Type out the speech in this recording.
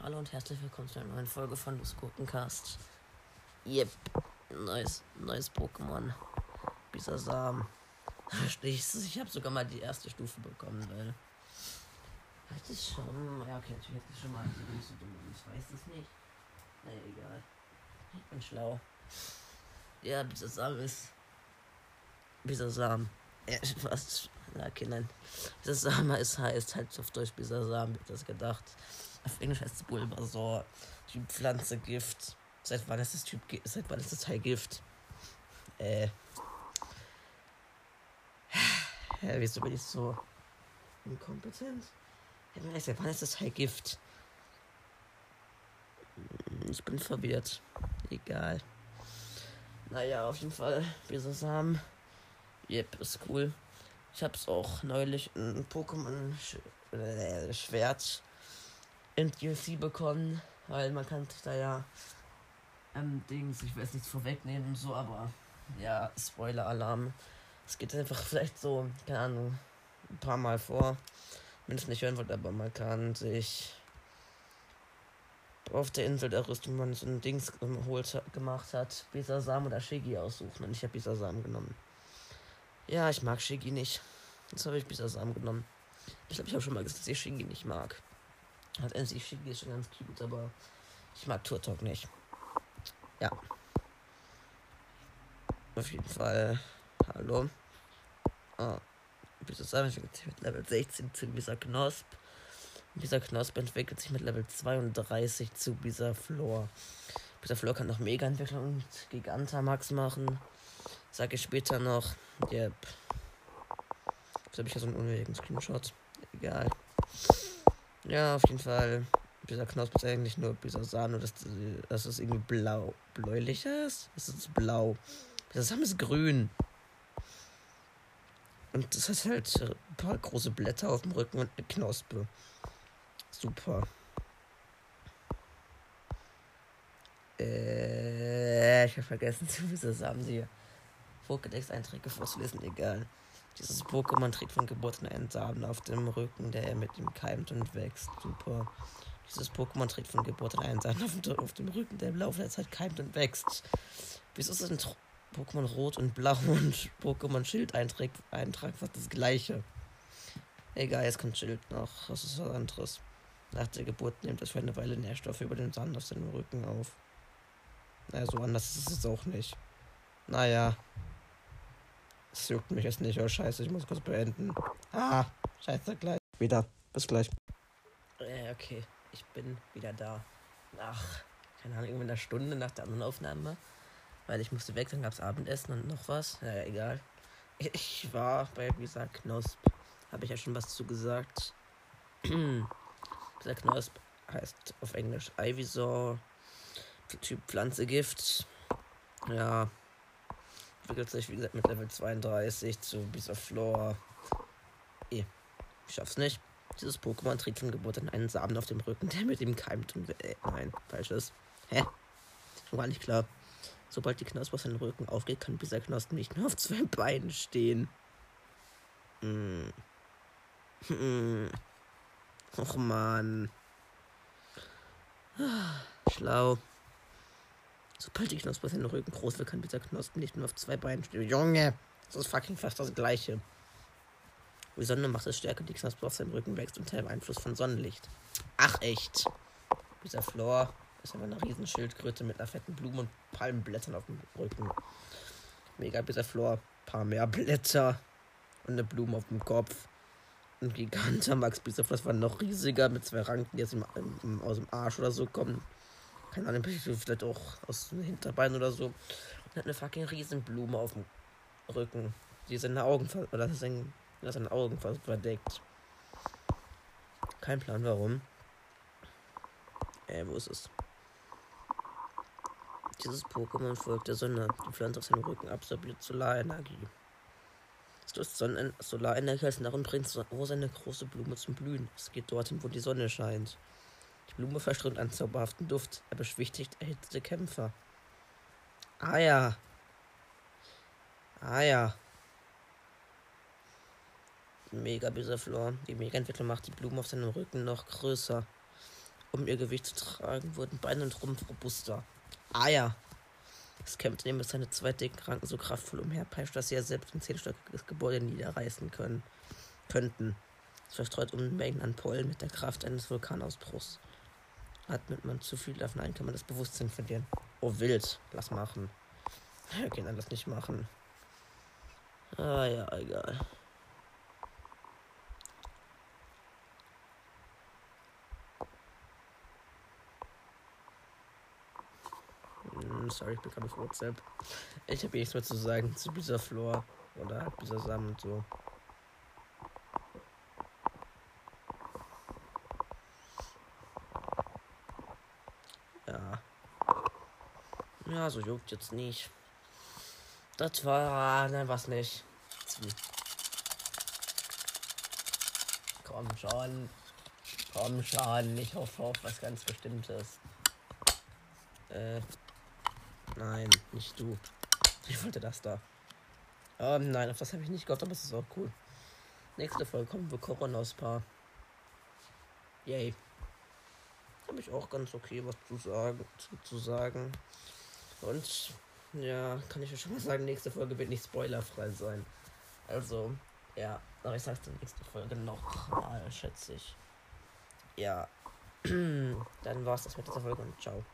Hallo und herzlich willkommen zu einer neuen Folge von Los Gurkencast. Yep, neues, neues Pokémon. Bisasam. Ich, ich habe sogar mal die erste Stufe bekommen, weil. Hatte ich schon. Ja, okay, natürlich hatte ich schon mal. Ich so dumm, ich weiß es nicht. Naja, egal. Ich bin schlau. Ja, Bisasam ist. Bisasam. Ja, was? Okay, nein. Bisasam ist, heißt halt auf Deutsch Bisasam, wird das gedacht. Auf Englisch heißt es Bulbasaur. Typ Pflanze, Gift. Seit wann ist das Typ Seit wann ist das Teil Gift? Äh. Ja, wieso bin ich so inkompetent? Ja, seit wann ist das Teil Gift? Ich bin verwirrt. Egal. Naja, auf jeden Fall. Bisasam. Yep, ist cool. Ich hab's auch neulich ein Pokémon äh, Schwert in DLC bekommen, weil man kann da ja ähm, Dings, ich jetzt nichts vorwegnehmen und so, aber ja, Spoiler-Alarm. Es geht einfach vielleicht so, keine Ahnung, ein paar Mal vor. Wenn es nicht hören wollt, aber man kann sich auf der Insel der Rüstung, man so ein Dings geholt, gemacht hat, Bisasam oder Shigi aussuchen. Und ich habe Bisasam genommen. Ja, ich mag Shigi nicht. Jetzt habe ich Bisasam genommen. Ich glaube, ich habe schon mal gesagt, dass ich Shigi nicht mag. Hat NC Shigi ist schon ganz cute, aber ich mag Turtok nicht. Ja. Auf jeden Fall. Hallo. Ah. Bisasam entwickelt sich mit Level 16 zu dieser Knosp. Dieser Knosp entwickelt sich mit Level 32 zu dieser Floor. Dieser Floor kann noch Mega-Entwicklung und Gigantamax machen. Sag ich später noch. Yep. Jetzt habe ich ja so einen unnötigen Screenshot. Egal. Ja, auf jeden Fall. Dieser Knosp ist eigentlich nur dieser Sahne, dass, dass es irgendwie blau, bläulicher ist. Es ist blau. Das Samen ist grün. Und das hat halt ein paar große Blätter auf dem Rücken und eine Knospe. Super. Äh, ich habe vergessen, zu wie Samen die Pokédex-Einträge vorzulesen. Egal. Dieses Pokémon trägt von Geburt an einen Samen auf dem Rücken, der er mit ihm keimt und wächst. Super. Dieses Pokémon trägt von Geburt an einen Samen auf, dem, Rücken, der im Laufe der Zeit keimt und wächst. Wieso das Pokémon Rot und Blau und Pokémon Schild Eintrag, Eintrag fast das gleiche? Egal, jetzt kommt Schild noch. Das ist was anderes. Nach der Geburt nimmt es für eine Weile Nährstoffe über den Sand auf seinem Rücken auf. Naja, so anders ist es auch nicht. Naja. Es juckt mich jetzt nicht. Oh, scheiße, ich muss kurz beenden. Ah, scheiße, gleich. Wieder. Bis gleich. Äh, okay. Ich bin wieder da. Nach, keine Ahnung, irgendwann einer Stunde nach der anderen Aufnahme. Weil ich musste weg, dann gab es Abendessen und noch was. Naja, egal. Ich war bei, gesagt, Knosp. Habe ich ja schon was zu gesagt. Dieser Knosp heißt auf Englisch Ivysaur. Typ Pflanzegift. Ja, entwickelt sich, wie gesagt, mit Level 32 zu Bisaflor. Eh, ich schaff's nicht. Dieses Pokémon trägt von Geburt an einen Samen auf dem Rücken, der mit ihm keimt und. Äh, nein, falsches. Hä? Gar nicht klar. Sobald die Knospe auf seinen Rücken aufgeht, kann dieser Knospen nicht mehr auf zwei Beinen stehen. Hm. Hm. Och man. Schlau. Sobald die Knospe auf seinen Rücken groß wird, kann dieser Knospen nicht mehr auf zwei Beinen stehen. Junge, das ist fucking fast das gleiche. Die Sonne macht es stärker, die Knospe auf seinem Rücken wächst unter dem Einfluss von Sonnenlicht. Ach echt. Dieser Flor ist einfach eine riesen Schildkröte mit einer fetten Blume und Palmenblättern auf dem Rücken. Mega dieser Flor. Paar mehr Blätter und eine Blume auf dem Kopf. Ein Giganter Max Bisaflor war noch riesiger mit zwei Ranken, die im, aus dem Arsch oder so kommen keine Ahnung, vielleicht auch aus dem Hinterbein oder so. Und hat eine fucking Riesenblume auf dem Rücken, die seine Augen oder seine, seine Augen verdeckt. Kein Plan warum. Äh, wo ist es? Dieses Pokémon folgt der Sonne. Die Pflanze auf seinem Rücken absorbiert Solarenergie. Es löst Solarenergie als nach und bringt Rosa eine große Blume zum Blühen. Es geht dorthin, wo die Sonne scheint. Die Blume verströmt einen zauberhaften Duft. Er beschwichtigt erhitzte Kämpfer. Ah ja. Ah ja. mega Bisaflor. Die Mega-Entwicklung macht die Blumen auf seinem Rücken noch größer. Um ihr Gewicht zu tragen, wurden Beine und Rumpf robuster. Ah ja. Es kämpft neben seine zwei dicken Ranken so kraftvoll umherpeitscht, dass sie ja selbst ein zehnstöckiges Gebäude niederreißen können, könnten. Es verstreut Unmengen an Pollen mit der Kraft eines Vulkanausbruchs. Atmet man zu viel davon ein, kann man das Bewusstsein verlieren. Oh, wild. Lass machen. Okay, nein, das nicht machen. Ah ja, egal. Hm, sorry, ich bin gerade auf WhatsApp. Ich habe nichts mehr zu sagen zu dieser Floor oder dieser Samen und so. Ja. Ja, so juckt jetzt nicht. Das war. Nein, was nicht. Komm schon. Komm schon. Ich hoffe auf was ganz Bestimmtes. Äh. Nein, nicht du. Ich wollte das da. Ähm, nein, auf das habe ich nicht gehofft, aber es ist auch cool. Nächste Folge kommen wir Coronas Paar. Yay. Habe ich auch ganz okay was zu sagen. Zu, zu sagen. Und ja, kann ich euch schon mal sagen, nächste Folge wird nicht spoilerfrei sein. Also, ja, aber ich sag's dann nächste Folge noch mal, schätze ich. Ja. Dann war's das mit dieser Folge und ciao.